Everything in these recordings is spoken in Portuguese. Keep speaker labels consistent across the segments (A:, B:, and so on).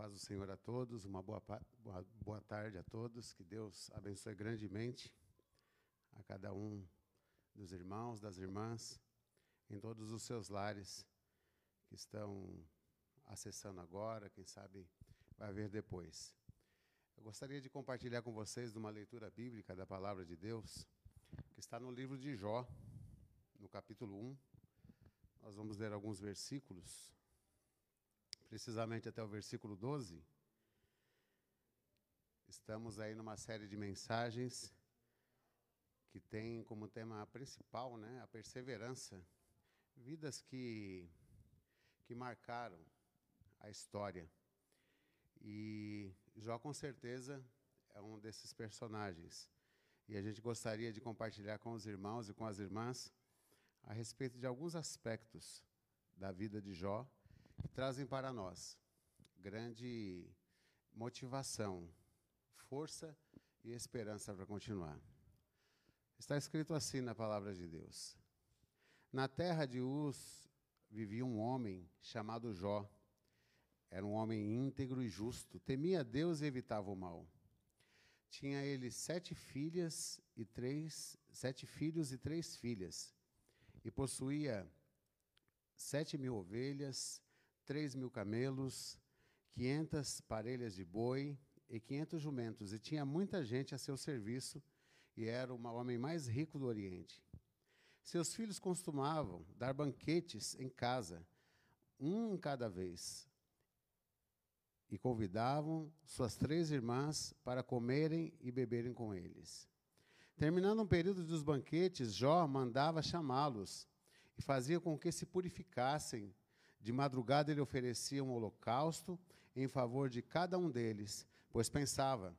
A: paz do Senhor a todos, uma boa, boa, boa tarde a todos, que Deus abençoe grandemente a cada um dos irmãos, das irmãs, em todos os seus lares que estão acessando agora, quem sabe vai ver depois. Eu gostaria de compartilhar com vocês uma leitura bíblica da palavra de Deus, que está no livro de Jó, no capítulo 1. Nós vamos ler alguns versículos precisamente até o versículo 12, estamos aí numa série de mensagens que tem como tema principal né, a perseverança. Vidas que, que marcaram a história. E Jó, com certeza, é um desses personagens. E a gente gostaria de compartilhar com os irmãos e com as irmãs a respeito de alguns aspectos da vida de Jó trazem para nós grande motivação, força e esperança para continuar. Está escrito assim na palavra de Deus: Na terra de Uz vivia um homem chamado Jó. Era um homem íntegro e justo, temia Deus e evitava o mal. Tinha ele sete filhas e três, sete filhos e três filhas, e possuía sete mil ovelhas, três mil camelos, quinhentas parelhas de boi e quinhentos jumentos, e tinha muita gente a seu serviço, e era o homem mais rico do Oriente. Seus filhos costumavam dar banquetes em casa, um cada vez, e convidavam suas três irmãs para comerem e beberem com eles. Terminando um período dos banquetes, Jó mandava chamá-los e fazia com que se purificassem de madrugada ele oferecia um holocausto em favor de cada um deles, pois pensava: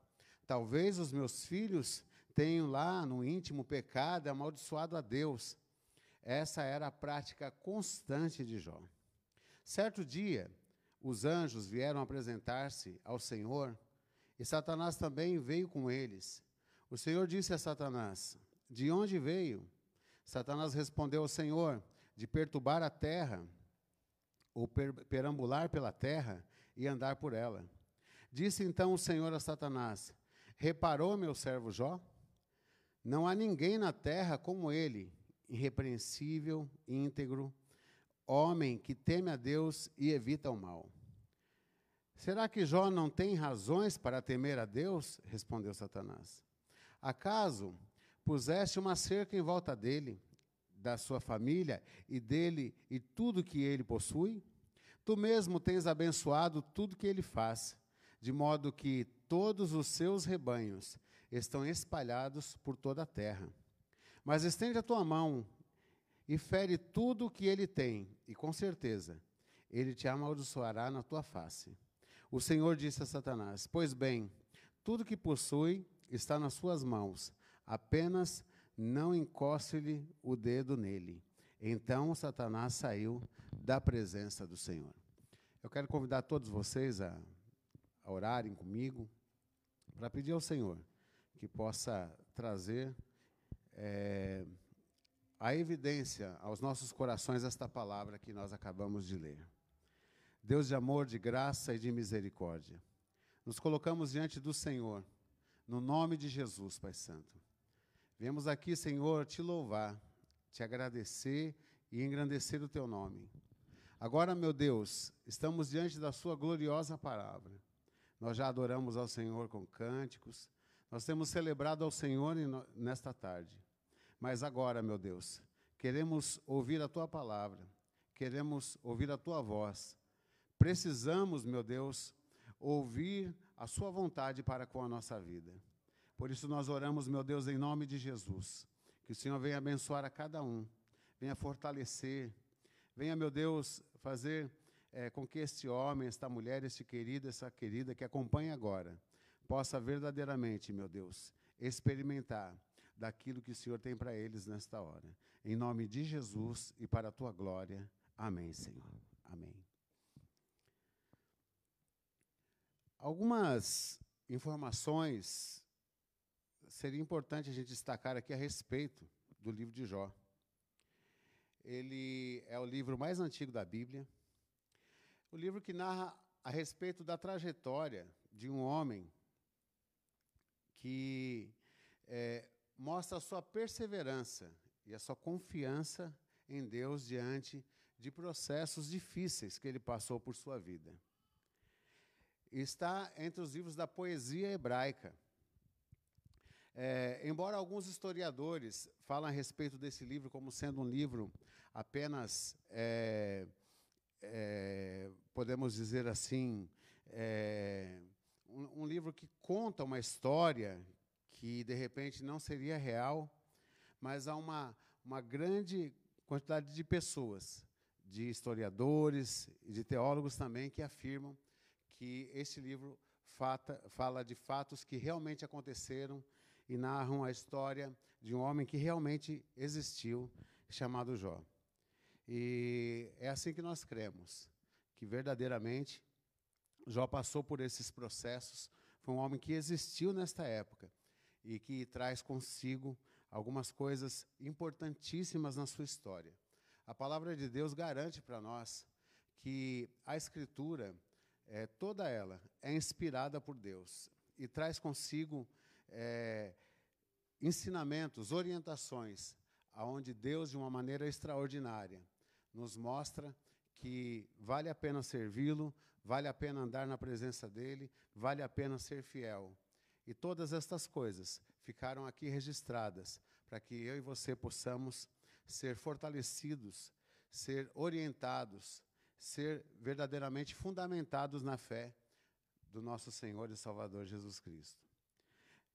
A: talvez os meus filhos tenham lá no íntimo pecado e amaldiçoado a Deus. Essa era a prática constante de Jó. Certo dia, os anjos vieram apresentar-se ao Senhor e Satanás também veio com eles. O Senhor disse a Satanás: De onde veio? Satanás respondeu ao Senhor: De perturbar a terra ou perambular pela terra e andar por ela. Disse então o Senhor a Satanás: Reparou meu servo Jó? Não há ninguém na terra como ele, irrepreensível, íntegro, homem que teme a Deus e evita o mal. Será que Jó não tem razões para temer a Deus? respondeu Satanás. Acaso puseste uma cerca em volta dele da sua família e dele e tudo que ele possui? Tu mesmo tens abençoado tudo que ele faz, de modo que todos os seus rebanhos estão espalhados por toda a terra. Mas estende a tua mão e fere tudo o que ele tem, e com certeza ele te amaldiçoará na tua face. O Senhor disse a Satanás: Pois bem, tudo que possui está nas suas mãos, apenas não encoste-lhe o dedo nele. Então Satanás saiu da presença do Senhor. Eu quero convidar todos vocês a, a orarem comigo para pedir ao Senhor que possa trazer é, a evidência aos nossos corações esta palavra que nós acabamos de ler. Deus de amor, de graça e de misericórdia, nos colocamos diante do Senhor, no nome de Jesus, Pai Santo. Viemos aqui, Senhor, te louvar, te agradecer e engrandecer o teu nome. Agora, meu Deus, estamos diante da Sua gloriosa palavra. Nós já adoramos ao Senhor com cânticos, nós temos celebrado ao Senhor nesta tarde. Mas agora, meu Deus, queremos ouvir a Tua palavra, queremos ouvir a Tua voz. Precisamos, meu Deus, ouvir a Sua vontade para com a nossa vida. Por isso nós oramos, meu Deus, em nome de Jesus. Que o Senhor venha abençoar a cada um, venha fortalecer, venha, meu Deus, fazer é, com que este homem, esta mulher, este querido, essa querida que acompanha agora, possa verdadeiramente, meu Deus, experimentar daquilo que o Senhor tem para eles nesta hora. Em nome de Jesus e para a tua glória. Amém, Senhor. Amém. Algumas informações seria importante a gente destacar aqui a respeito do livro de Jó. Ele é o livro mais antigo da Bíblia, o livro que narra a respeito da trajetória de um homem que é, mostra a sua perseverança e a sua confiança em Deus diante de processos difíceis que ele passou por sua vida. Está entre os livros da poesia hebraica. É, embora alguns historiadores falem a respeito desse livro como sendo um livro apenas, é, é, podemos dizer assim, é, um, um livro que conta uma história que de repente não seria real, mas há uma, uma grande quantidade de pessoas, de historiadores e de teólogos também, que afirmam que esse livro fata, fala de fatos que realmente aconteceram e narram a história de um homem que realmente existiu, chamado Jó. E é assim que nós cremos, que verdadeiramente Jó passou por esses processos, foi um homem que existiu nesta época e que traz consigo algumas coisas importantíssimas na sua história. A palavra de Deus garante para nós que a Escritura, é, toda ela, é inspirada por Deus e traz consigo é, ensinamentos, orientações, aonde Deus, de uma maneira extraordinária, nos mostra que vale a pena servi-lo, vale a pena andar na presença dele, vale a pena ser fiel. E todas estas coisas ficaram aqui registradas para que eu e você possamos ser fortalecidos, ser orientados, ser verdadeiramente fundamentados na fé do nosso Senhor e Salvador Jesus Cristo.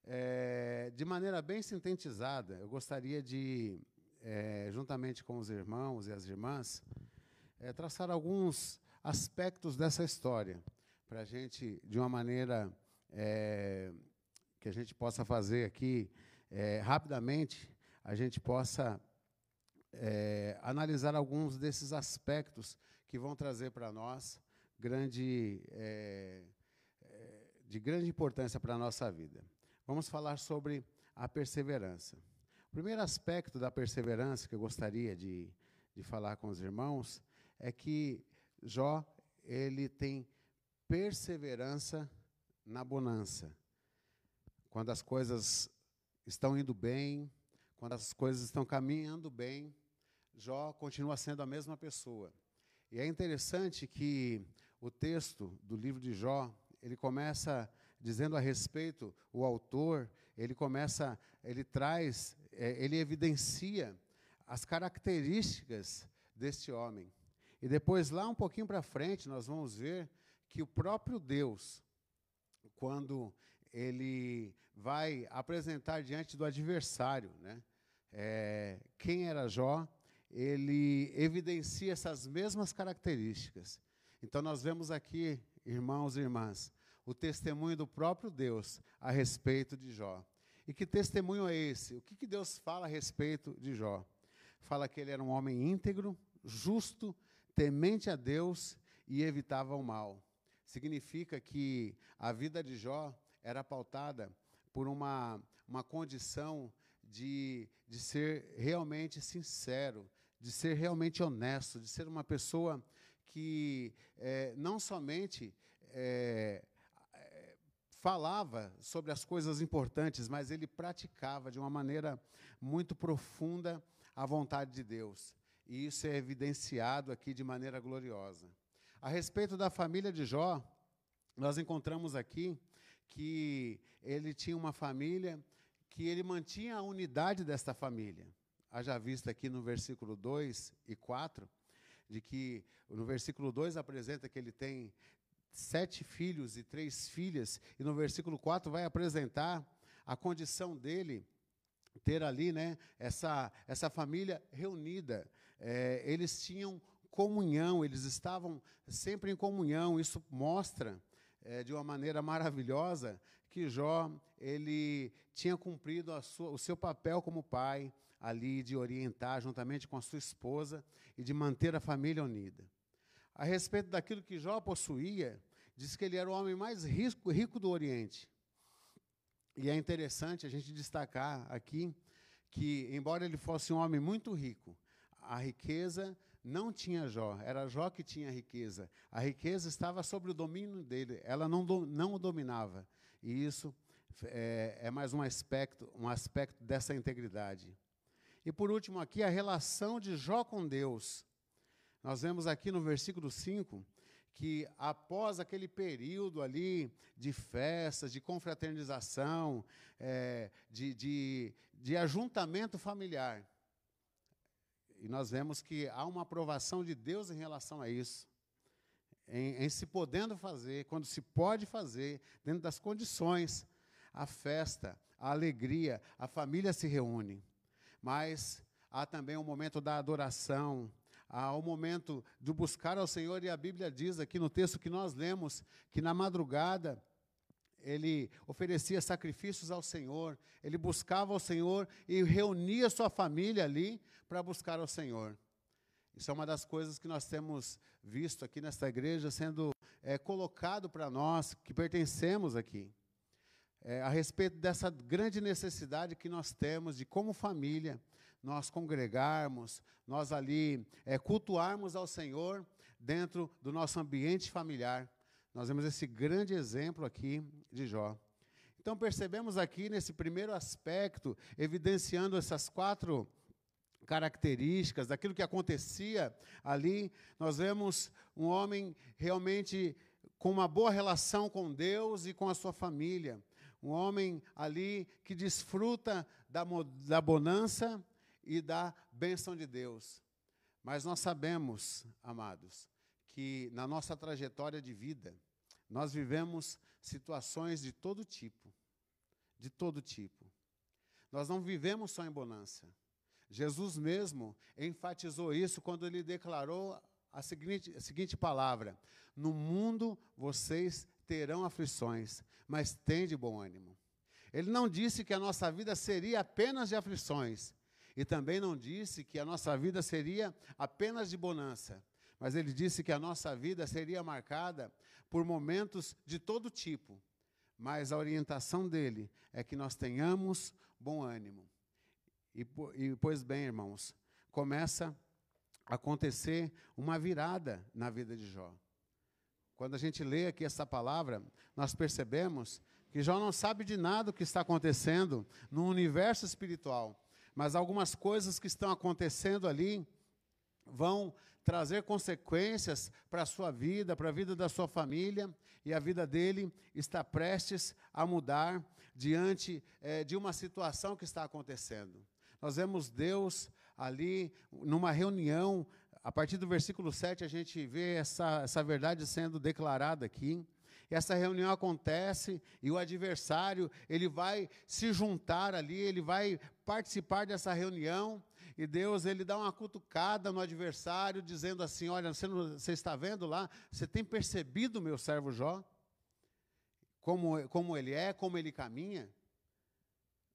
A: É, de maneira bem sintetizada, eu gostaria de, é, juntamente com os irmãos e as irmãs, é, traçar alguns aspectos dessa história, para a gente, de uma maneira é, que a gente possa fazer aqui é, rapidamente, a gente possa é, analisar alguns desses aspectos que vão trazer para nós grande, de grande importância para a nossa vida. Vamos falar sobre a perseverança. O primeiro aspecto da perseverança que eu gostaria de, de falar com os irmãos é que Jó, ele tem perseverança na bonança. Quando as coisas estão indo bem, quando as coisas estão caminhando bem, Jó continua sendo a mesma pessoa. E é interessante que o texto do livro de Jó, ele começa dizendo a respeito, o autor, ele começa, ele traz, é, ele evidencia as características deste homem. E depois, lá um pouquinho para frente, nós vamos ver que o próprio Deus, quando ele vai apresentar diante do adversário, né, é, quem era Jó, ele evidencia essas mesmas características. Então, nós vemos aqui, irmãos e irmãs, o testemunho do próprio Deus a respeito de Jó. E que testemunho é esse? O que, que Deus fala a respeito de Jó? Fala que ele era um homem íntegro, justo, temente a Deus e evitava o mal. Significa que a vida de Jó era pautada por uma, uma condição de, de ser realmente sincero, de ser realmente honesto, de ser uma pessoa que é, não somente é, falava sobre as coisas importantes, mas ele praticava de uma maneira muito profunda a vontade de Deus. E isso é evidenciado aqui de maneira gloriosa. A respeito da família de Jó, nós encontramos aqui que ele tinha uma família que ele mantinha a unidade desta família. Haja vista aqui no versículo 2 e 4, de que no versículo 2 apresenta que ele tem sete filhos e três filhas, e no versículo 4 vai apresentar a condição dele ter ali né, essa, essa família reunida é, eles tinham comunhão, eles estavam sempre em comunhão. Isso mostra é, de uma maneira maravilhosa que Jó ele tinha cumprido sua, o seu papel como pai ali de orientar juntamente com a sua esposa e de manter a família unida. A respeito daquilo que Jó possuía, diz que ele era o homem mais rico, rico do Oriente. E é interessante a gente destacar aqui que, embora ele fosse um homem muito rico, a riqueza não tinha Jó, era Jó que tinha riqueza. A riqueza estava sobre o domínio dele, ela não, não o dominava. E isso é, é mais um aspecto, um aspecto dessa integridade. E por último, aqui, a relação de Jó com Deus. Nós vemos aqui no versículo 5 que após aquele período ali de festas, de confraternização, é, de, de, de ajuntamento familiar, e nós vemos que há uma aprovação de Deus em relação a isso. Em, em, se podendo fazer, quando se pode fazer, dentro das condições, a festa, a alegria, a família se reúne. Mas há também o momento da adoração, há o momento de buscar ao Senhor, e a Bíblia diz aqui no texto que nós lemos que na madrugada ele oferecia sacrifícios ao Senhor, ele buscava ao Senhor e reunia sua família ali para buscar ao Senhor. Isso é uma das coisas que nós temos visto aqui nesta igreja sendo é, colocado para nós que pertencemos aqui. É, a respeito dessa grande necessidade que nós temos de, como família, nós congregarmos, nós ali é, cultuarmos ao Senhor dentro do nosso ambiente familiar. Nós vemos esse grande exemplo aqui de Jó. Então percebemos aqui nesse primeiro aspecto, evidenciando essas quatro características daquilo que acontecia ali, nós vemos um homem realmente com uma boa relação com Deus e com a sua família. Um homem ali que desfruta da, da bonança e da bênção de Deus. Mas nós sabemos, amados, que na nossa trajetória de vida, nós vivemos situações de todo tipo. De todo tipo. Nós não vivemos só em bonança. Jesus mesmo enfatizou isso quando ele declarou a seguinte, a seguinte palavra: No mundo vocês terão aflições, mas tem de bom ânimo. Ele não disse que a nossa vida seria apenas de aflições, e também não disse que a nossa vida seria apenas de bonança, mas ele disse que a nossa vida seria marcada por momentos de todo tipo, mas a orientação dele é que nós tenhamos bom ânimo. E, e pois bem, irmãos, começa a acontecer uma virada na vida de Jó. Quando a gente lê aqui essa palavra, nós percebemos que Jó não sabe de nada o que está acontecendo no universo espiritual, mas algumas coisas que estão acontecendo ali vão trazer consequências para a sua vida, para a vida da sua família, e a vida dele está prestes a mudar diante é, de uma situação que está acontecendo. Nós vemos Deus ali numa reunião, a partir do versículo 7 a gente vê essa, essa verdade sendo declarada aqui. Essa reunião acontece e o adversário, ele vai se juntar ali, ele vai participar dessa reunião e Deus ele dá uma cutucada no adversário, dizendo assim: Olha, você, não, você está vendo lá? Você tem percebido meu servo Jó? Como, como ele é, como ele caminha?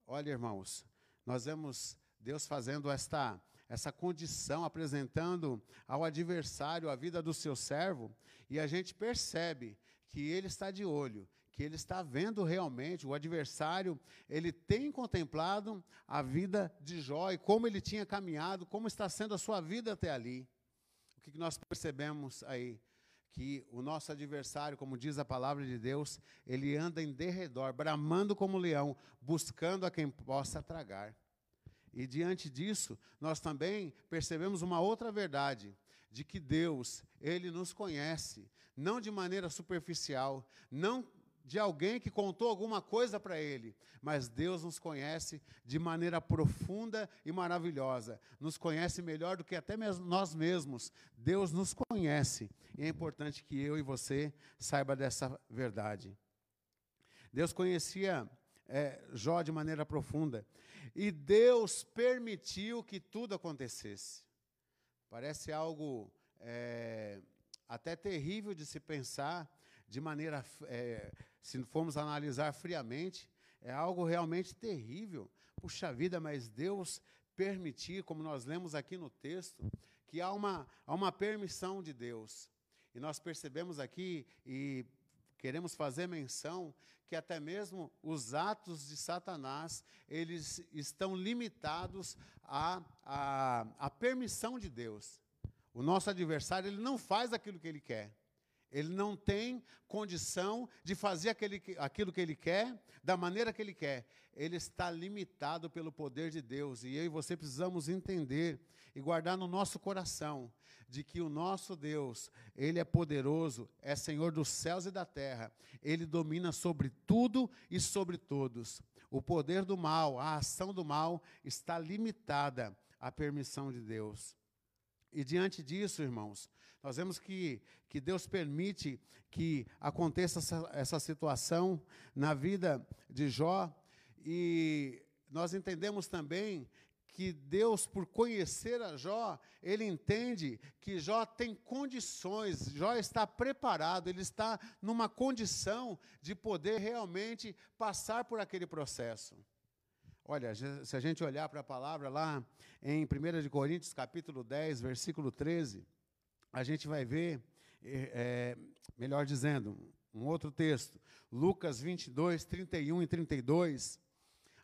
A: Olha, irmãos, nós vemos Deus fazendo esta, essa condição, apresentando ao adversário a vida do seu servo, e a gente percebe que ele está de olho, que ele está vendo realmente, o adversário, ele tem contemplado a vida de Jó e como ele tinha caminhado, como está sendo a sua vida até ali. O que nós percebemos aí? Que o nosso adversário, como diz a palavra de Deus, ele anda em derredor, bramando como leão, buscando a quem possa tragar. E diante disso, nós também percebemos uma outra verdade, de que Deus, ele nos conhece, não de maneira superficial, não de alguém que contou alguma coisa para ele, mas Deus nos conhece de maneira profunda e maravilhosa, nos conhece melhor do que até mesmo nós mesmos. Deus nos conhece e é importante que eu e você saiba dessa verdade. Deus conhecia é, Jó de maneira profunda e Deus permitiu que tudo acontecesse. Parece algo é, até terrível de se pensar de maneira é, se formos analisar friamente, é algo realmente terrível. Puxa vida, mas Deus permitir, como nós lemos aqui no texto, que há uma, há uma permissão de Deus. E nós percebemos aqui, e queremos fazer menção, que até mesmo os atos de Satanás, eles estão limitados à, à, à permissão de Deus. O nosso adversário, ele não faz aquilo que ele quer. Ele não tem condição de fazer aquele, aquilo que ele quer, da maneira que ele quer. Ele está limitado pelo poder de Deus. E eu e você precisamos entender e guardar no nosso coração de que o nosso Deus, Ele é poderoso, é Senhor dos céus e da terra. Ele domina sobre tudo e sobre todos. O poder do mal, a ação do mal está limitada à permissão de Deus. E diante disso, irmãos, nós vemos que, que Deus permite que aconteça essa, essa situação na vida de Jó, e nós entendemos também que Deus, por conhecer a Jó, ele entende que Jó tem condições, Jó está preparado, ele está numa condição de poder realmente passar por aquele processo. Olha, se a gente olhar para a palavra lá em 1 Coríntios, capítulo 10, versículo 13, a gente vai ver, é, melhor dizendo, um outro texto, Lucas 22, 31 e 32,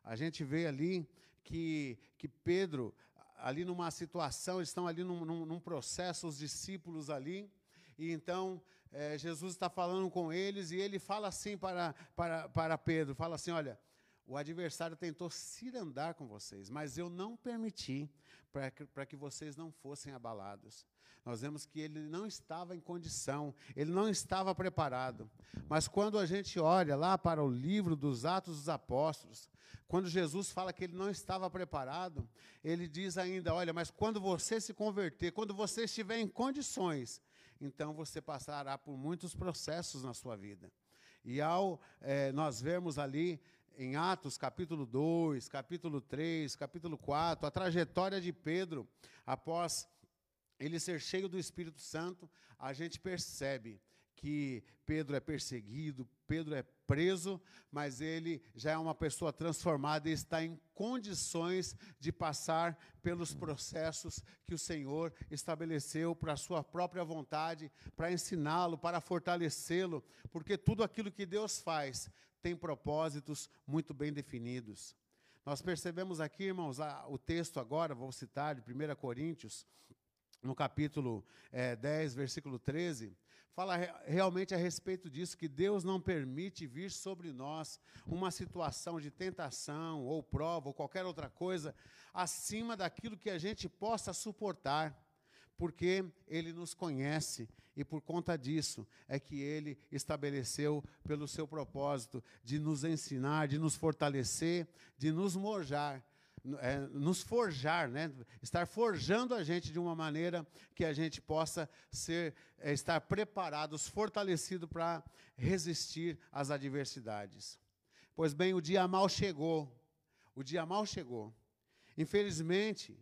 A: a gente vê ali que, que Pedro, ali numa situação, estão ali num, num, num processo, os discípulos ali, e então é, Jesus está falando com eles, e ele fala assim para, para, para Pedro, fala assim, olha, o adversário tentou cirandar com vocês, mas eu não permiti para que, que vocês não fossem abalados. Nós vemos que ele não estava em condição, ele não estava preparado. Mas quando a gente olha lá para o livro dos Atos dos Apóstolos, quando Jesus fala que ele não estava preparado, ele diz ainda: olha, mas quando você se converter, quando você estiver em condições, então você passará por muitos processos na sua vida. E ao é, nós vermos ali em Atos capítulo 2, capítulo 3, capítulo 4, a trajetória de Pedro após ele ser cheio do Espírito Santo, a gente percebe que Pedro é perseguido, Pedro é preso, mas ele já é uma pessoa transformada e está em condições de passar pelos processos que o Senhor estabeleceu para a sua própria vontade, para ensiná-lo, para fortalecê-lo, porque tudo aquilo que Deus faz tem propósitos muito bem definidos. Nós percebemos aqui, irmãos, o texto agora, vou citar de 1 Coríntios, no capítulo é, 10, versículo 13, fala realmente a respeito disso, que Deus não permite vir sobre nós uma situação de tentação, ou prova, ou qualquer outra coisa, acima daquilo que a gente possa suportar porque ele nos conhece e por conta disso é que ele estabeleceu pelo seu propósito de nos ensinar, de nos fortalecer, de nos mojar, é, nos forjar, né? estar forjando a gente de uma maneira que a gente possa ser, é, estar preparados, fortalecidos para resistir às adversidades. Pois bem, o dia mal chegou. O dia mal chegou. Infelizmente,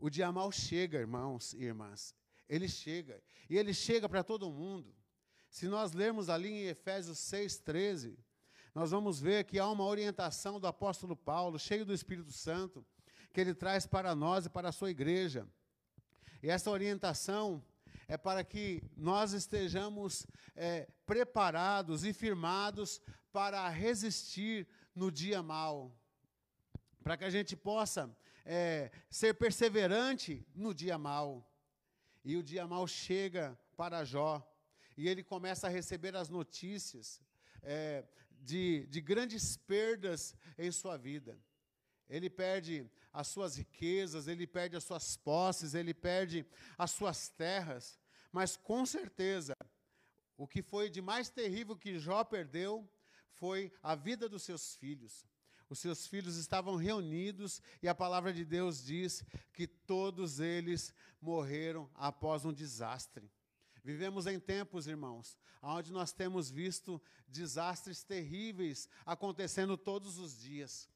A: o dia mal chega, irmãos e irmãs. Ele chega. E ele chega para todo mundo. Se nós lermos ali em Efésios 6,13, nós vamos ver que há uma orientação do apóstolo Paulo, cheio do Espírito Santo, que ele traz para nós e para a sua igreja. E essa orientação é para que nós estejamos é, preparados e firmados para resistir no dia mal, para que a gente possa é, ser perseverante no dia mal. E o dia mal chega para Jó, e ele começa a receber as notícias é, de, de grandes perdas em sua vida. Ele perde as suas riquezas, ele perde as suas posses, ele perde as suas terras, mas com certeza, o que foi de mais terrível que Jó perdeu foi a vida dos seus filhos os seus filhos estavam reunidos e a palavra de Deus diz que todos eles morreram após um desastre. Vivemos em tempos, irmãos, onde nós temos visto desastres terríveis acontecendo todos os dias.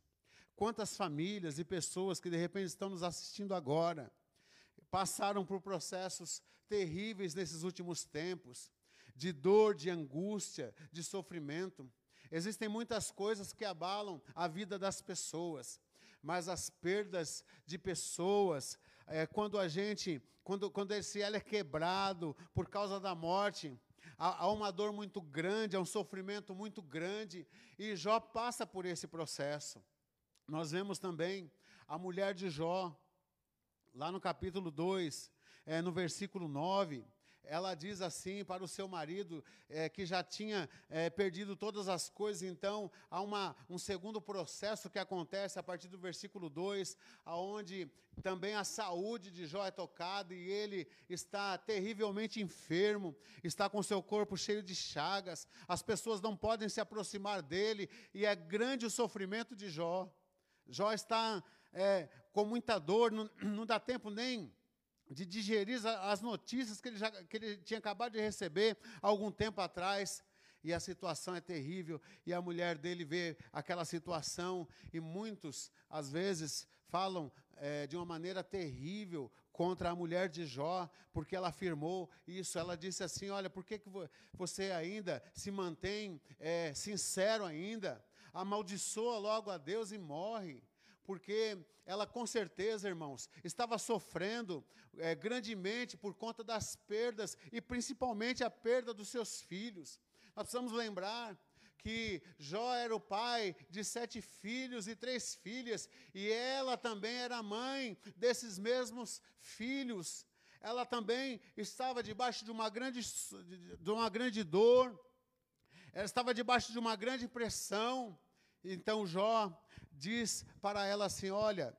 A: Quantas famílias e pessoas que de repente estão nos assistindo agora passaram por processos terríveis nesses últimos tempos, de dor, de angústia, de sofrimento. Existem muitas coisas que abalam a vida das pessoas, mas as perdas de pessoas, é, quando a gente, quando, quando esse elo é quebrado por causa da morte, há, há uma dor muito grande, há um sofrimento muito grande, e Jó passa por esse processo. Nós vemos também a mulher de Jó, lá no capítulo 2, é, no versículo 9, ela diz assim para o seu marido, é, que já tinha é, perdido todas as coisas, então há uma, um segundo processo que acontece a partir do versículo 2, aonde também a saúde de Jó é tocada e ele está terrivelmente enfermo, está com seu corpo cheio de chagas, as pessoas não podem se aproximar dele e é grande o sofrimento de Jó. Jó está é, com muita dor, não, não dá tempo nem de digerir as notícias que ele, já, que ele tinha acabado de receber algum tempo atrás. E a situação é terrível, e a mulher dele vê aquela situação, e muitos, às vezes, falam é, de uma maneira terrível contra a mulher de Jó, porque ela afirmou isso. Ela disse assim: Olha, por que, que você ainda se mantém é, sincero ainda? Amaldiçoa logo a Deus e morre porque ela com certeza, irmãos, estava sofrendo é, grandemente por conta das perdas e principalmente a perda dos seus filhos. Nós precisamos lembrar que Jó era o pai de sete filhos e três filhas, e ela também era mãe desses mesmos filhos. Ela também estava debaixo de uma grande, de uma grande dor, ela estava debaixo de uma grande pressão. Então Jó diz para ela assim: Olha,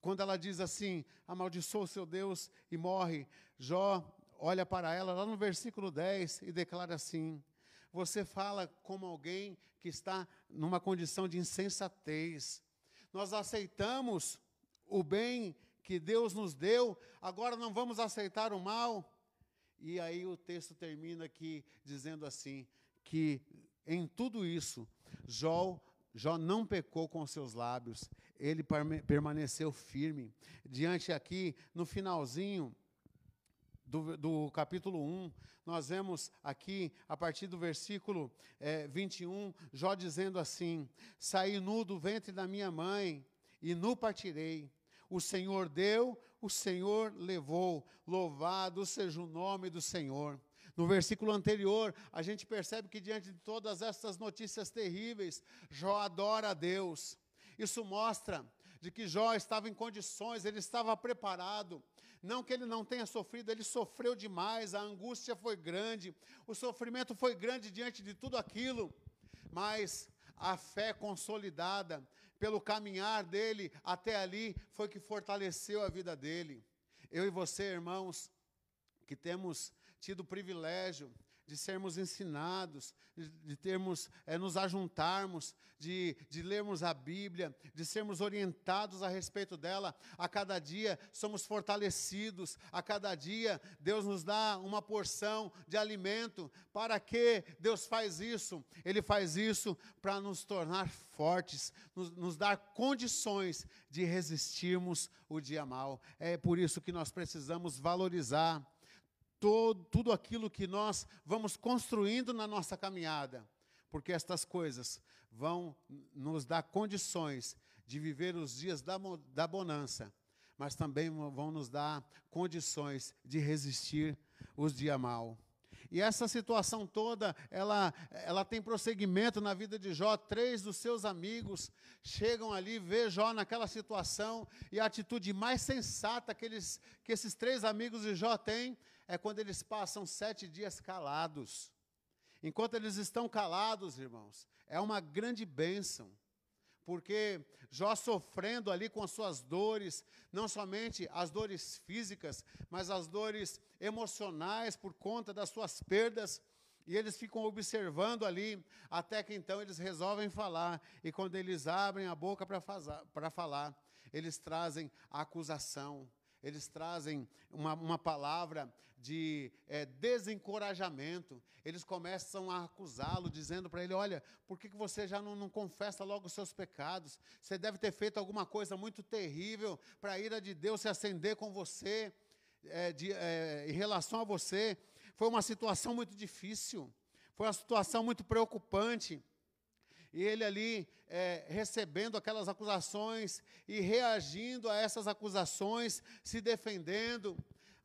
A: quando ela diz assim, amaldiçoa o seu Deus e morre, Jó olha para ela lá no versículo 10 e declara assim: Você fala como alguém que está numa condição de insensatez. Nós aceitamos o bem que Deus nos deu, agora não vamos aceitar o mal. E aí o texto termina aqui dizendo assim: que em tudo isso, Jó Jó não pecou com seus lábios, ele permaneceu firme. Diante aqui, no finalzinho do, do capítulo 1, nós vemos aqui, a partir do versículo é, 21, Jó dizendo assim: Saí nu do ventre da minha mãe, e nu partirei. O Senhor deu, o Senhor levou. Louvado seja o nome do Senhor. No versículo anterior, a gente percebe que diante de todas essas notícias terríveis, Jó adora a Deus. Isso mostra de que Jó estava em condições, ele estava preparado. Não que ele não tenha sofrido, ele sofreu demais, a angústia foi grande, o sofrimento foi grande diante de tudo aquilo, mas a fé consolidada pelo caminhar dele até ali foi que fortaleceu a vida dele. Eu e você, irmãos, que temos tido o privilégio de sermos ensinados, de, termos, é, nos ajuntarmos, de, de lermos a Bíblia, de sermos orientados a respeito dela. A cada dia somos fortalecidos, a cada dia Deus nos dá uma porção de alimento. Para que Deus faz isso? Ele faz isso para nos tornar fortes, nos, nos dar condições de resistirmos o dia mal. É por isso que nós precisamos valorizar todo, tudo aquilo que nós vamos construindo na nossa caminhada, porque estas coisas vão nos dar condições de viver os dias da, da bonança, mas também vão nos dar condições de resistir os dias mal. E essa situação toda, ela, ela tem prosseguimento na vida de Jó. Três dos seus amigos chegam ali, vê Jó naquela situação, e a atitude mais sensata que, eles, que esses três amigos de Jó têm é quando eles passam sete dias calados. Enquanto eles estão calados, irmãos, é uma grande bênção, porque Jó sofrendo ali com as suas dores, não somente as dores físicas, mas as dores emocionais por conta das suas perdas, e eles ficam observando ali, até que então eles resolvem falar, e quando eles abrem a boca para falar, eles trazem a acusação, eles trazem uma, uma palavra de é, desencorajamento. Eles começam a acusá-lo, dizendo para ele: Olha, por que, que você já não, não confessa logo os seus pecados? Você deve ter feito alguma coisa muito terrível para a ira de Deus se acender com você, é, de, é, em relação a você. Foi uma situação muito difícil, foi uma situação muito preocupante e ele ali é, recebendo aquelas acusações e reagindo a essas acusações, se defendendo.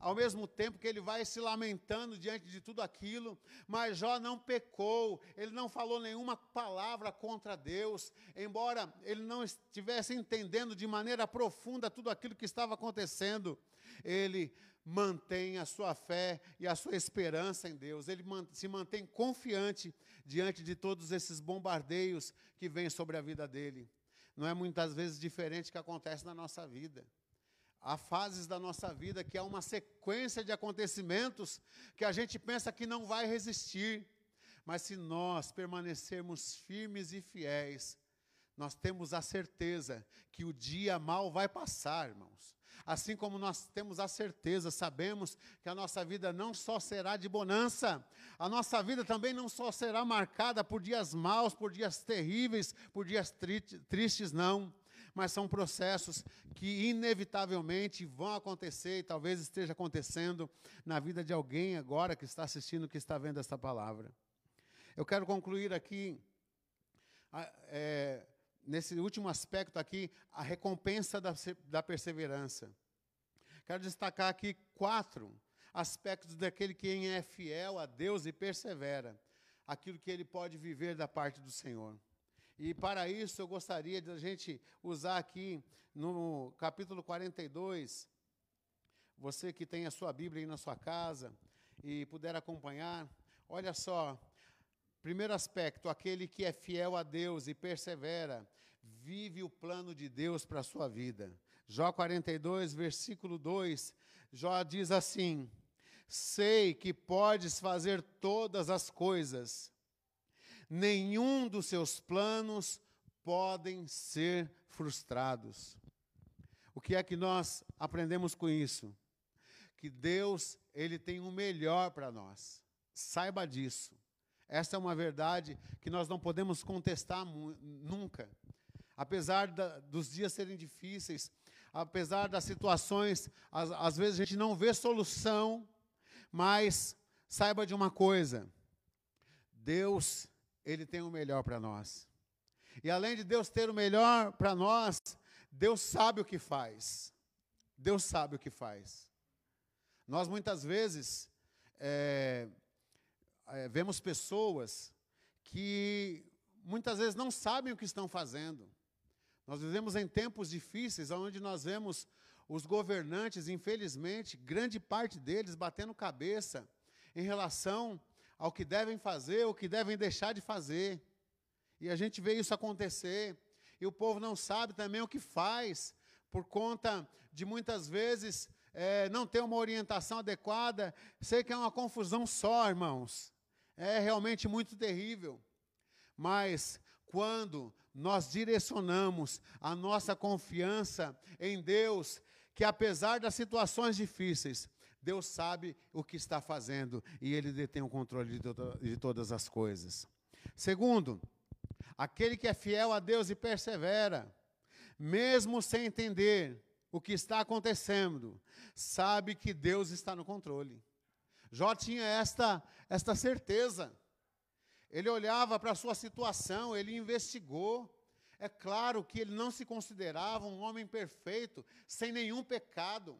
A: ao mesmo tempo que ele vai se lamentando diante de tudo aquilo, mas Jó não pecou, ele não falou nenhuma palavra contra Deus, embora ele não estivesse entendendo de maneira profunda tudo aquilo que estava acontecendo, ele mantém a sua fé e a sua esperança em Deus, ele se mantém confiante diante de todos esses bombardeios que vêm sobre a vida dele. Não é muitas vezes diferente que acontece na nossa vida. Há fases da nossa vida que há uma sequência de acontecimentos que a gente pensa que não vai resistir. Mas se nós permanecermos firmes e fiéis, nós temos a certeza que o dia mal vai passar, irmãos. Assim como nós temos a certeza, sabemos que a nossa vida não só será de bonança, a nossa vida também não só será marcada por dias maus, por dias terríveis, por dias tristes, não mas são processos que inevitavelmente vão acontecer e talvez esteja acontecendo na vida de alguém agora que está assistindo, que está vendo esta palavra. Eu quero concluir aqui, é, nesse último aspecto aqui, a recompensa da, da perseverança. Quero destacar aqui quatro aspectos daquele que é fiel a Deus e persevera, aquilo que ele pode viver da parte do Senhor. E para isso eu gostaria de a gente usar aqui no capítulo 42, você que tem a sua Bíblia aí na sua casa e puder acompanhar, olha só, primeiro aspecto, aquele que é fiel a Deus e persevera, vive o plano de Deus para a sua vida. Jó 42, versículo 2, Jó diz assim: Sei que podes fazer todas as coisas, nenhum dos seus planos podem ser frustrados. O que é que nós aprendemos com isso? Que Deus, ele tem o melhor para nós. Saiba disso. Essa é uma verdade que nós não podemos contestar nunca. Apesar da, dos dias serem difíceis, apesar das situações, às, às vezes a gente não vê solução, mas saiba de uma coisa: Deus ele tem o melhor para nós. E além de Deus ter o melhor para nós, Deus sabe o que faz. Deus sabe o que faz. Nós muitas vezes é, é, vemos pessoas que muitas vezes não sabem o que estão fazendo. Nós vivemos em tempos difíceis, onde nós vemos os governantes, infelizmente, grande parte deles batendo cabeça em relação ao que devem fazer, o que devem deixar de fazer. E a gente vê isso acontecer. E o povo não sabe também o que faz, por conta de muitas vezes é, não ter uma orientação adequada. Sei que é uma confusão só, irmãos. É realmente muito terrível. Mas quando nós direcionamos a nossa confiança em Deus, que apesar das situações difíceis, Deus sabe o que está fazendo e Ele detém o controle de, to de todas as coisas. Segundo, aquele que é fiel a Deus e persevera, mesmo sem entender o que está acontecendo, sabe que Deus está no controle. Jó tinha esta, esta certeza. Ele olhava para a sua situação, ele investigou. É claro que ele não se considerava um homem perfeito, sem nenhum pecado.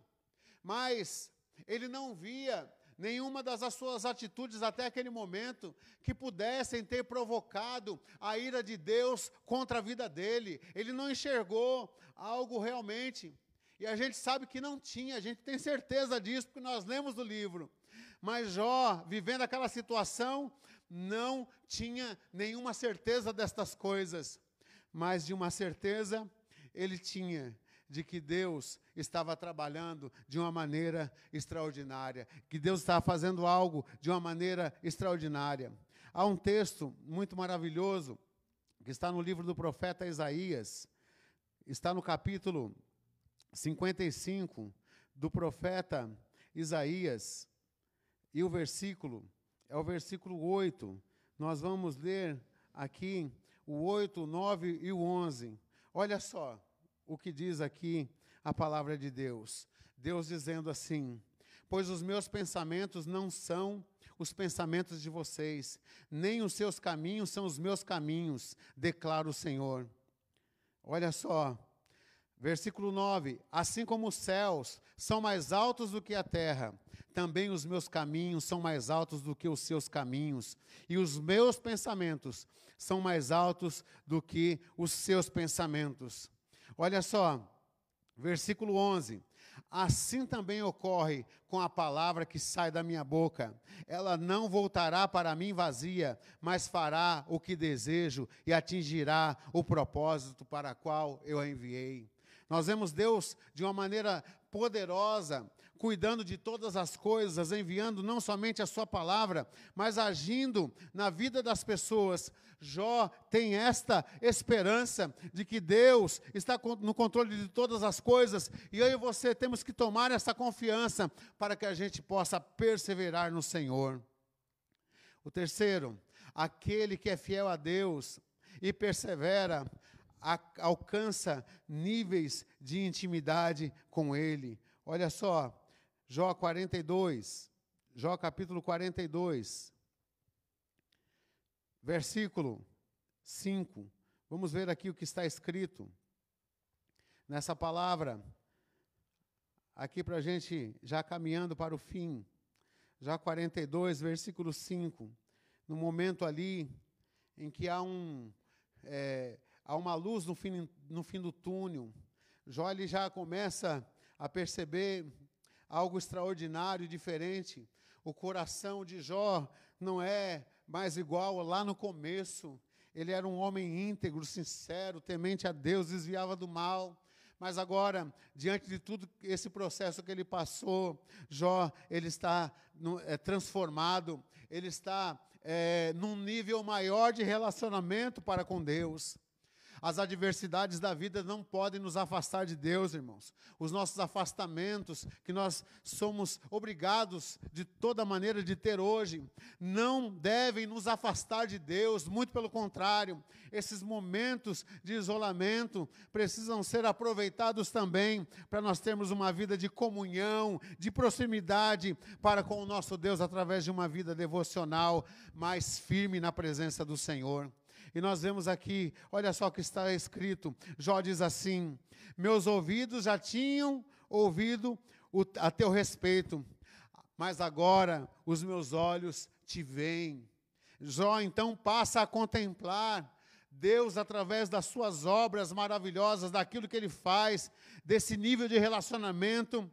A: Mas ele não via nenhuma das suas atitudes até aquele momento que pudessem ter provocado a ira de Deus contra a vida dele. Ele não enxergou algo realmente. E a gente sabe que não tinha, a gente tem certeza disso, porque nós lemos o livro. Mas Jó, vivendo aquela situação, não tinha nenhuma certeza destas coisas. Mas de uma certeza ele tinha de que Deus estava trabalhando de uma maneira extraordinária, que Deus estava fazendo algo de uma maneira extraordinária. Há um texto muito maravilhoso que está no livro do profeta Isaías, está no capítulo 55 do profeta Isaías, e o versículo é o versículo 8. Nós vamos ler aqui o 8, o 9 e o 11. Olha só o que diz aqui a palavra de Deus. Deus dizendo assim: Pois os meus pensamentos não são os pensamentos de vocês, nem os seus caminhos são os meus caminhos, declara o Senhor. Olha só, Versículo 9: Assim como os céus são mais altos do que a terra, também os meus caminhos são mais altos do que os seus caminhos, e os meus pensamentos são mais altos do que os seus pensamentos. Olha só, versículo 11: Assim também ocorre com a palavra que sai da minha boca. Ela não voltará para mim vazia, mas fará o que desejo e atingirá o propósito para qual eu a enviei. Nós vemos Deus de uma maneira poderosa, cuidando de todas as coisas, enviando não somente a sua palavra, mas agindo na vida das pessoas. Jó tem esta esperança de que Deus está no controle de todas as coisas, e eu e você temos que tomar essa confiança para que a gente possa perseverar no Senhor. O terceiro, aquele que é fiel a Deus e persevera, alcança níveis de intimidade com Ele. Olha só, Jó 42, Jó capítulo 42, versículo 5. Vamos ver aqui o que está escrito nessa palavra, aqui para a gente já caminhando para o fim. Já 42, versículo 5. No momento ali em que há um. É, há uma luz no fim, no fim do túnel. Jó ele já começa a perceber algo extraordinário, diferente. O coração de Jó não é mais igual lá no começo. Ele era um homem íntegro, sincero, temente a Deus, desviava do mal. Mas agora, diante de tudo esse processo que ele passou, Jó, ele está é, transformado, ele está é, num nível maior de relacionamento para com Deus. As adversidades da vida não podem nos afastar de Deus, irmãos. Os nossos afastamentos, que nós somos obrigados de toda maneira de ter hoje, não devem nos afastar de Deus, muito pelo contrário. Esses momentos de isolamento precisam ser aproveitados também para nós termos uma vida de comunhão, de proximidade para com o nosso Deus através de uma vida devocional mais firme na presença do Senhor. E nós vemos aqui, olha só o que está escrito. Jó diz assim: Meus ouvidos já tinham ouvido o, a teu respeito, mas agora os meus olhos te veem. Jó então passa a contemplar Deus através das suas obras maravilhosas, daquilo que ele faz, desse nível de relacionamento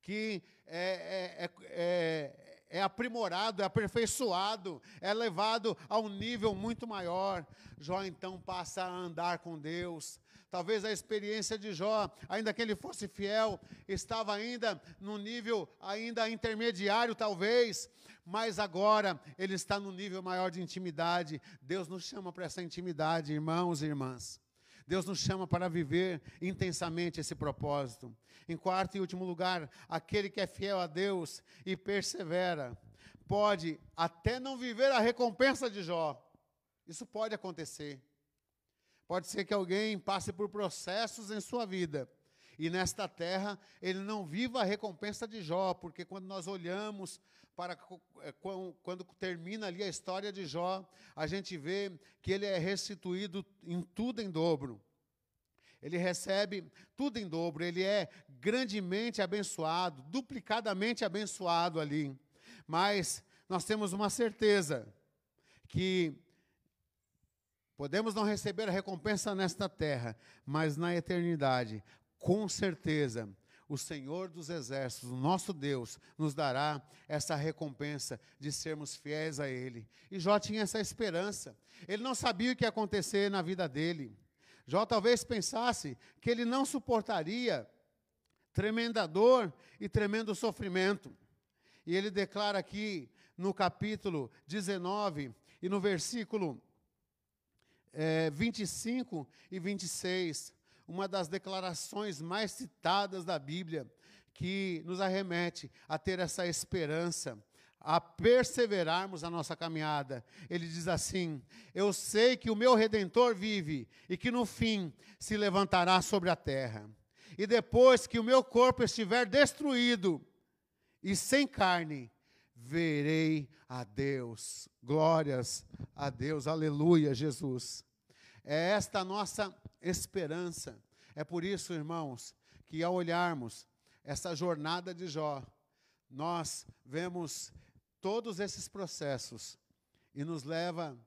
A: que é, é, é, é aprimorado, é aperfeiçoado, é levado a um nível muito maior. Jó então passa a andar com Deus. Talvez a experiência de Jó, ainda que ele fosse fiel, estava ainda no nível ainda intermediário, talvez, mas agora ele está no nível maior de intimidade. Deus nos chama para essa intimidade, irmãos e irmãs. Deus nos chama para viver intensamente esse propósito. Em quarto e último lugar, aquele que é fiel a Deus e persevera, pode até não viver a recompensa de Jó. Isso pode acontecer. Pode ser que alguém passe por processos em sua vida e nesta terra ele não viva a recompensa de Jó, porque quando nós olhamos para é, quando termina ali a história de Jó, a gente vê que ele é restituído em tudo em dobro. Ele recebe tudo em dobro, ele é grandemente abençoado, duplicadamente abençoado ali. Mas nós temos uma certeza que podemos não receber a recompensa nesta terra, mas na eternidade, com certeza, o Senhor dos Exércitos, o nosso Deus, nos dará essa recompensa de sermos fiéis a Ele. E Jó tinha essa esperança. Ele não sabia o que ia acontecer na vida dele. Jó talvez pensasse que ele não suportaria tremenda dor e tremendo sofrimento. E ele declara aqui no capítulo 19 e no versículo é, 25 e 26, uma das declarações mais citadas da Bíblia, que nos arremete a ter essa esperança, a perseverarmos a nossa caminhada. Ele diz assim: Eu sei que o meu redentor vive e que no fim se levantará sobre a terra. E depois que o meu corpo estiver destruído e sem carne, verei a Deus. Glórias a Deus, aleluia, Jesus. É esta nossa esperança, É por isso, irmãos, que ao olharmos essa jornada de Jó, nós vemos todos esses processos e nos leva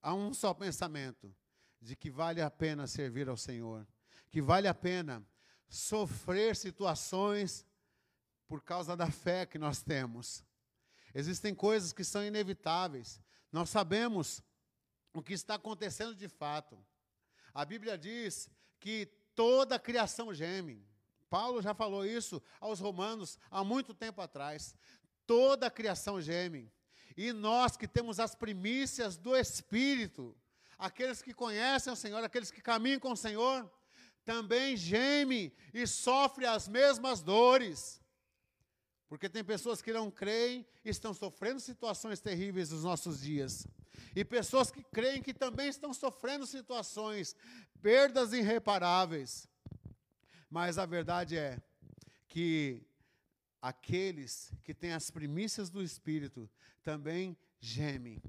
A: a um só pensamento: de que vale a pena servir ao Senhor, que vale a pena sofrer situações por causa da fé que nós temos. Existem coisas que são inevitáveis. Nós sabemos o que está acontecendo de fato. A Bíblia diz que toda a criação geme. Paulo já falou isso aos romanos há muito tempo atrás. Toda a criação geme. E nós que temos as primícias do Espírito, aqueles que conhecem o Senhor, aqueles que caminham com o Senhor, também geme e sofre as mesmas dores. Porque tem pessoas que não creem e estão sofrendo situações terríveis nos nossos dias. E pessoas que creem que também estão sofrendo situações, perdas irreparáveis. Mas a verdade é que aqueles que têm as primícias do Espírito também gemem.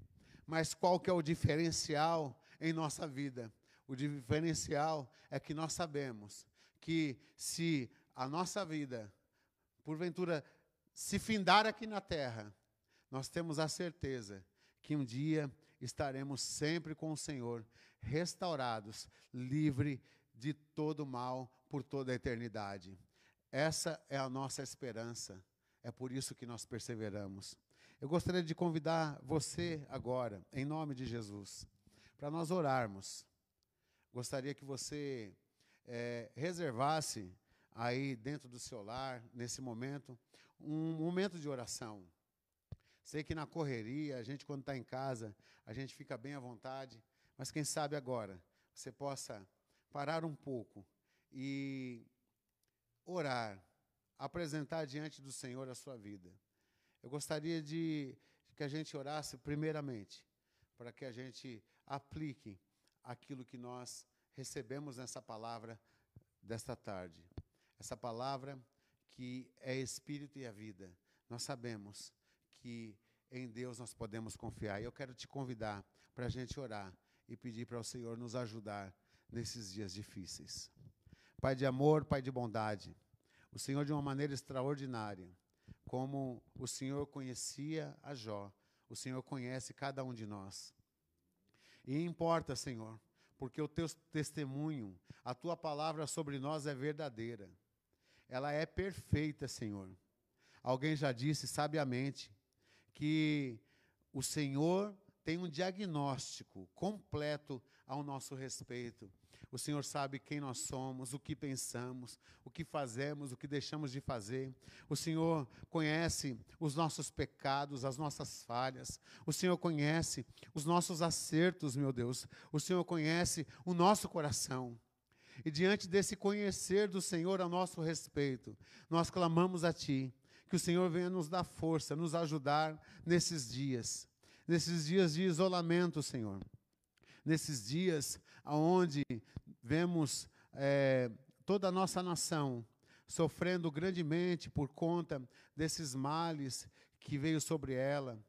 A: Mas qual que é o diferencial em nossa vida? O diferencial é que nós sabemos que se a nossa vida, porventura, se findar aqui na terra, nós temos a certeza que um dia estaremos sempre com o Senhor, restaurados, livre de todo mal por toda a eternidade. Essa é a nossa esperança. É por isso que nós perseveramos. Eu gostaria de convidar você agora, em nome de Jesus, para nós orarmos. Gostaria que você é, reservasse aí dentro do seu lar, nesse momento, um momento de oração. Sei que na correria, a gente quando está em casa, a gente fica bem à vontade, mas quem sabe agora você possa parar um pouco e orar, apresentar diante do Senhor a sua vida. Eu gostaria de, que a gente orasse primeiramente, para que a gente aplique aquilo que nós recebemos nessa palavra desta tarde. Essa palavra que é espírito e a vida. Nós sabemos que em Deus nós podemos confiar. E eu quero te convidar para a gente orar e pedir para o Senhor nos ajudar nesses dias difíceis. Pai de amor, Pai de bondade, o Senhor de uma maneira extraordinária como o Senhor conhecia a Jó, o Senhor conhece cada um de nós. E importa, Senhor, porque o teu testemunho, a tua palavra sobre nós é verdadeira. Ela é perfeita, Senhor. Alguém já disse sabiamente que o Senhor tem um diagnóstico completo ao nosso respeito. O Senhor sabe quem nós somos, o que pensamos, o que fazemos, o que deixamos de fazer. O Senhor conhece os nossos pecados, as nossas falhas. O Senhor conhece os nossos acertos, meu Deus. O Senhor conhece o nosso coração. E diante desse conhecer do Senhor a nosso respeito, nós clamamos a Ti, que o Senhor venha nos dar força, nos ajudar nesses dias, nesses dias de isolamento, Senhor. Nesses dias onde vemos é, toda a nossa nação sofrendo grandemente por conta desses males que veio sobre ela,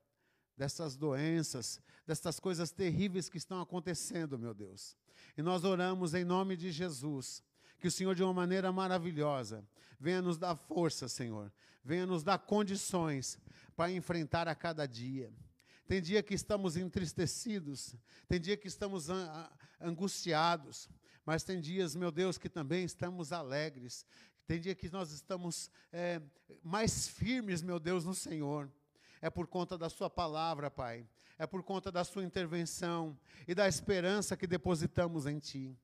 A: dessas doenças, dessas coisas terríveis que estão acontecendo, meu Deus. E nós oramos em nome de Jesus, que o Senhor, de uma maneira maravilhosa, venha nos dar força, Senhor, venha nos dar condições para enfrentar a cada dia. Tem dia que estamos entristecidos, tem dia que estamos angustiados, mas tem dias, meu Deus, que também estamos alegres. Tem dia que nós estamos é, mais firmes, meu Deus, no Senhor. É por conta da Sua palavra, Pai. É por conta da Sua intervenção e da esperança que depositamos em Ti.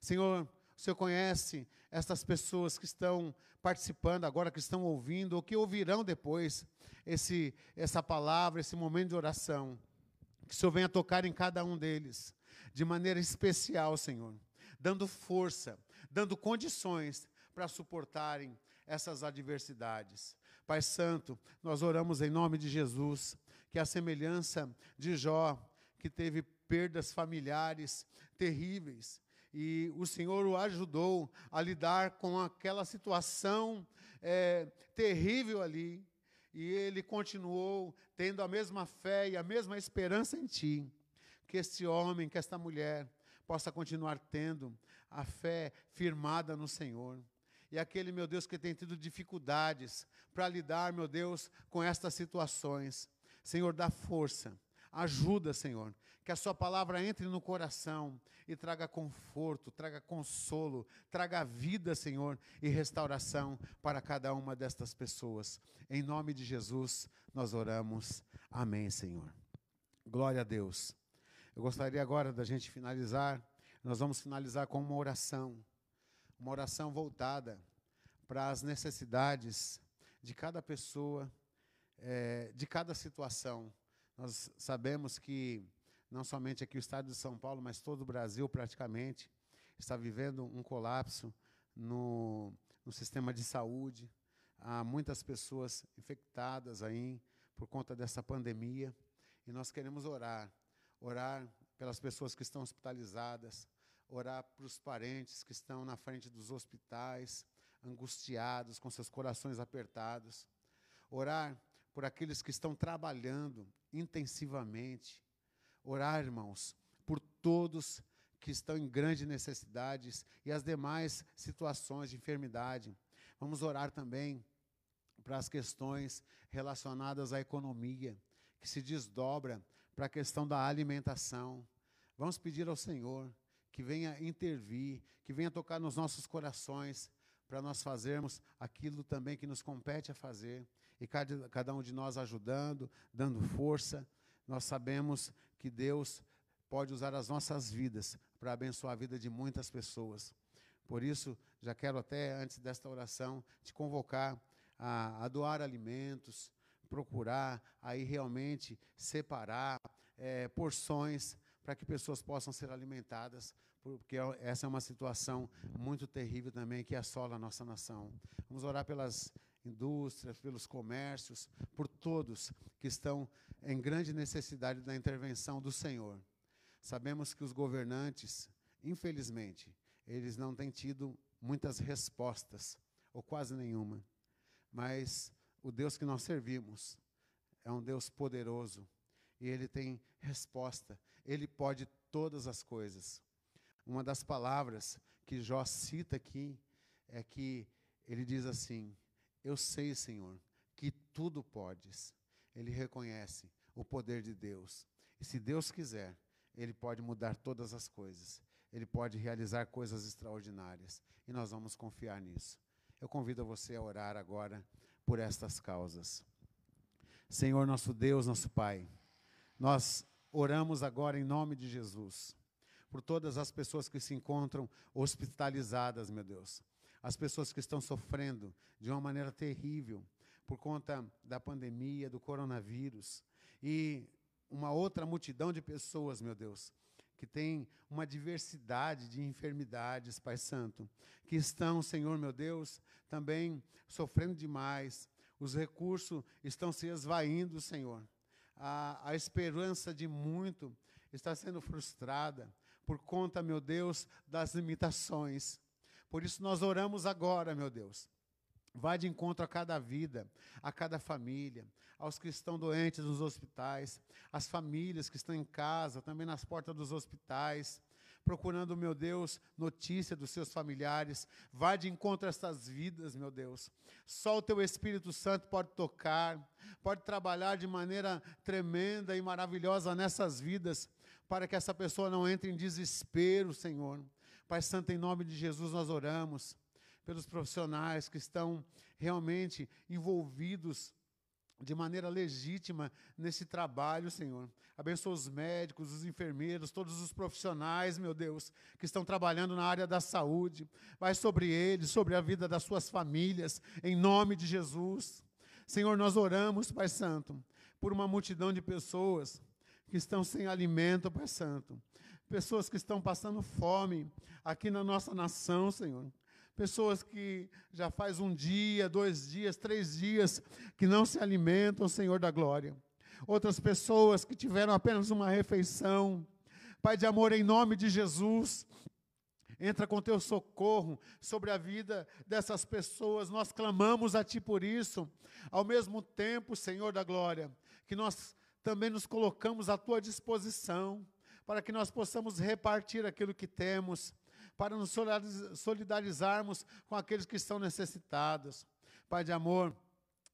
A: Senhor, o Senhor conhece estas pessoas que estão participando agora, que estão ouvindo, ou que ouvirão depois esse, essa palavra, esse momento de oração. Que o Senhor venha tocar em cada um deles, de maneira especial, Senhor dando força, dando condições para suportarem essas adversidades. Pai Santo, nós oramos em nome de Jesus, que a semelhança de Jó, que teve perdas familiares terríveis, e o Senhor o ajudou a lidar com aquela situação é, terrível ali, e ele continuou tendo a mesma fé e a mesma esperança em Ti. Que este homem, que esta mulher, possa continuar tendo a fé firmada no Senhor. E aquele, meu Deus, que tem tido dificuldades para lidar, meu Deus, com estas situações. Senhor, dá força, ajuda, Senhor, que a Sua palavra entre no coração e traga conforto, traga consolo, traga vida, Senhor, e restauração para cada uma destas pessoas. Em nome de Jesus, nós oramos. Amém, Senhor. Glória a Deus. Eu gostaria agora da gente finalizar. Nós vamos finalizar com uma oração. Uma oração voltada para as necessidades de cada pessoa, é, de cada situação. Nós sabemos que não somente aqui o estado de São Paulo, mas todo o Brasil praticamente está vivendo um colapso no, no sistema de saúde. Há muitas pessoas infectadas aí por conta dessa pandemia. E nós queremos orar, orar pelas pessoas que estão hospitalizadas, orar para os parentes que estão na frente dos hospitais, angustiados, com seus corações apertados. Orar por aqueles que estão trabalhando intensivamente. Orar, irmãos, por todos que estão em grandes necessidades e as demais situações de enfermidade. Vamos orar também para as questões relacionadas à economia, que se desdobra para a questão da alimentação. Vamos pedir ao Senhor que venha intervir, que venha tocar nos nossos corações, para nós fazermos aquilo também que nos compete a fazer, e cada, cada um de nós ajudando, dando força. Nós sabemos que Deus pode usar as nossas vidas para abençoar a vida de muitas pessoas. Por isso, já quero até, antes desta oração, te convocar a, a doar alimentos, procurar aí realmente separar é, porções para que pessoas possam ser alimentadas, porque é, essa é uma situação muito terrível também que assola a nossa nação. Vamos orar pelas indústrias, pelos comércios, por todos que estão em grande necessidade da intervenção do Senhor. Sabemos que os governantes, infelizmente, eles não têm tido muitas respostas, ou quase nenhuma. Mas o Deus que nós servimos é um Deus poderoso e ele tem resposta. Ele pode todas as coisas. Uma das palavras que Jó cita aqui é que ele diz assim: Eu sei, Senhor, que tudo podes. Ele reconhece o poder de Deus. E se Deus quiser, ele pode mudar todas as coisas. Ele pode realizar coisas extraordinárias. E nós vamos confiar nisso. Eu convido você a orar agora por estas causas. Senhor, nosso Deus, nosso Pai, nós oramos agora em nome de Jesus por todas as pessoas que se encontram hospitalizadas, meu Deus. As pessoas que estão sofrendo de uma maneira terrível por conta da pandemia, do coronavírus. E uma outra multidão de pessoas, meu Deus, que tem uma diversidade de enfermidades, Pai Santo, que estão, Senhor meu Deus, também sofrendo demais. Os recursos estão se esvaindo, Senhor. A, a esperança de muito está sendo frustrada por conta, meu Deus, das limitações. Por isso nós oramos agora, meu Deus. Vai de encontro a cada vida, a cada família, aos que estão doentes nos hospitais, às famílias que estão em casa, também nas portas dos hospitais, procurando, meu Deus, notícia dos seus familiares. Vai de encontro a essas vidas, meu Deus. Só o teu Espírito Santo pode tocar, pode trabalhar de maneira tremenda e maravilhosa nessas vidas, para que essa pessoa não entre em desespero, Senhor. Pai Santo, em nome de Jesus nós oramos pelos profissionais que estão realmente envolvidos de maneira legítima nesse trabalho, Senhor. Abençoa os médicos, os enfermeiros, todos os profissionais, meu Deus, que estão trabalhando na área da saúde. Vai sobre eles, sobre a vida das suas famílias, em nome de Jesus. Senhor, nós oramos, Pai Santo, por uma multidão de pessoas que estão sem alimento, Pai Santo. Pessoas que estão passando fome aqui na nossa nação, Senhor. Pessoas que já faz um dia, dois dias, três dias que não se alimentam, Senhor da glória. Outras pessoas que tiveram apenas uma refeição. Pai de amor, em nome de Jesus, entra com teu socorro sobre a vida dessas pessoas. Nós clamamos a Ti por isso. Ao mesmo tempo, Senhor da glória, que nós também nos colocamos à Tua disposição para que nós possamos repartir aquilo que temos, para nos solidarizarmos com aqueles que estão necessitados. Pai de amor,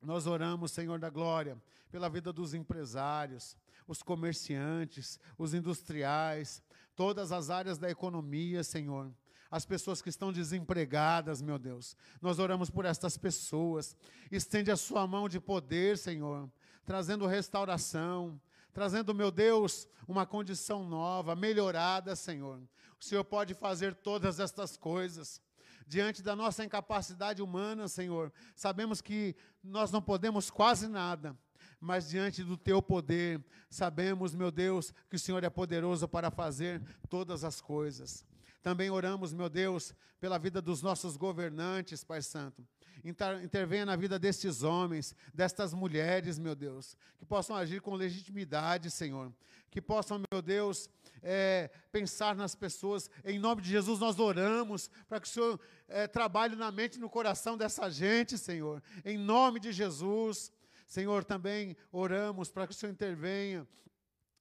A: nós oramos, Senhor da glória, pela vida dos empresários, os comerciantes, os industriais, todas as áreas da economia, Senhor as pessoas que estão desempregadas, meu Deus. Nós oramos por estas pessoas. Estende a sua mão de poder, Senhor, trazendo restauração, trazendo, meu Deus, uma condição nova, melhorada, Senhor. O Senhor pode fazer todas estas coisas. Diante da nossa incapacidade humana, Senhor, sabemos que nós não podemos quase nada, mas diante do teu poder, sabemos, meu Deus, que o Senhor é poderoso para fazer todas as coisas. Também oramos, meu Deus, pela vida dos nossos governantes, Pai Santo. Intervenha na vida destes homens, destas mulheres, meu Deus, que possam agir com legitimidade, Senhor. Que possam, meu Deus, é, pensar nas pessoas. Em nome de Jesus, nós oramos para que o Senhor é, trabalhe na mente e no coração dessa gente, Senhor. Em nome de Jesus. Senhor, também oramos para que o Senhor intervenha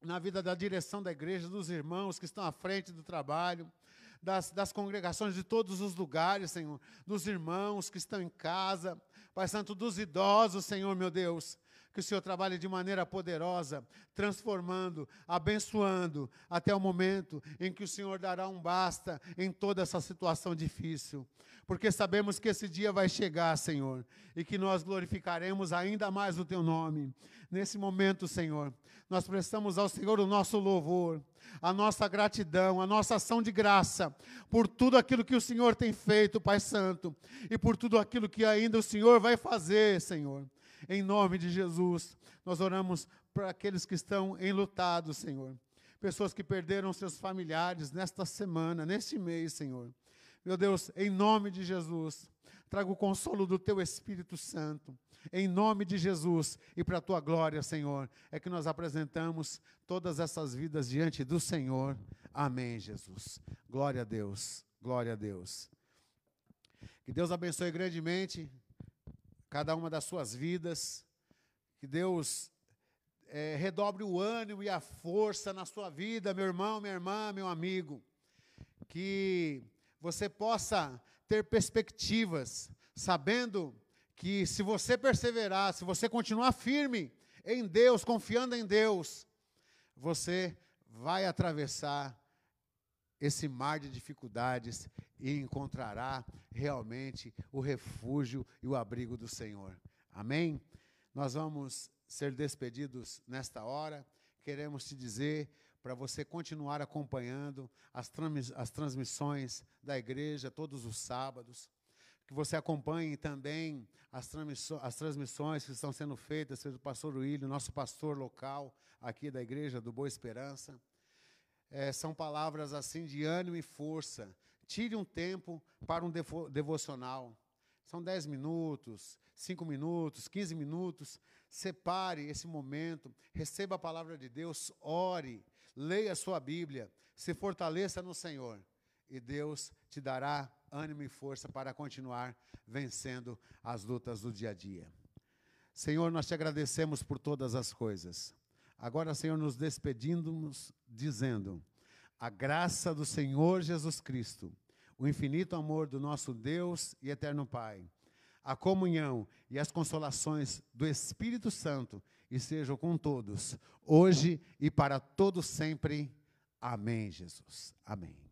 A: na vida da direção da igreja, dos irmãos que estão à frente do trabalho das, das congregações de todos os lugares, Senhor, dos irmãos que estão em casa, Pai Santo, dos idosos, Senhor, meu Deus. Que o Senhor trabalhe de maneira poderosa, transformando, abençoando, até o momento em que o Senhor dará um basta em toda essa situação difícil. Porque sabemos que esse dia vai chegar, Senhor, e que nós glorificaremos ainda mais o Teu nome. Nesse momento, Senhor, nós prestamos ao Senhor o nosso louvor a nossa gratidão, a nossa ação de graça por tudo aquilo que o Senhor tem feito, Pai Santo, e por tudo aquilo que ainda o Senhor vai fazer, Senhor. Em nome de Jesus, nós oramos para aqueles que estão enlutados, Senhor. Pessoas que perderam seus familiares nesta semana, neste mês, Senhor. Meu Deus, em nome de Jesus, traga o consolo do Teu Espírito Santo em nome de Jesus e para a tua glória, Senhor, é que nós apresentamos todas essas vidas diante do Senhor. Amém, Jesus. Glória a Deus. Glória a Deus. Que Deus abençoe grandemente cada uma das suas vidas. Que Deus é, redobre o ânimo e a força na sua vida, meu irmão, minha irmã, meu amigo. Que você possa ter perspectivas, sabendo que se você perseverar, se você continuar firme em Deus, confiando em Deus, você vai atravessar esse mar de dificuldades e encontrará realmente o refúgio e o abrigo do Senhor. Amém? Nós vamos ser despedidos nesta hora. Queremos te dizer para você continuar acompanhando as, as transmissões da igreja todos os sábados que você acompanhe também as, transmissões, as transmissões que estão sendo feitas pelo pastor William, nosso pastor local aqui da igreja do Boa Esperança. É, são palavras assim de ânimo e força. Tire um tempo para um devo, devocional. São 10 minutos, 5 minutos, 15 minutos. Separe esse momento, receba a palavra de Deus, ore, leia a sua Bíblia, se fortaleça no Senhor e Deus te dará ânimo e força para continuar vencendo as lutas do dia a dia. Senhor, nós te agradecemos por todas as coisas. Agora, Senhor, nos despedimos dizendo: a graça do Senhor Jesus Cristo, o infinito amor do nosso Deus e eterno Pai, a comunhão e as consolações do Espírito Santo estejam com todos, hoje e para todos sempre. Amém, Jesus. Amém.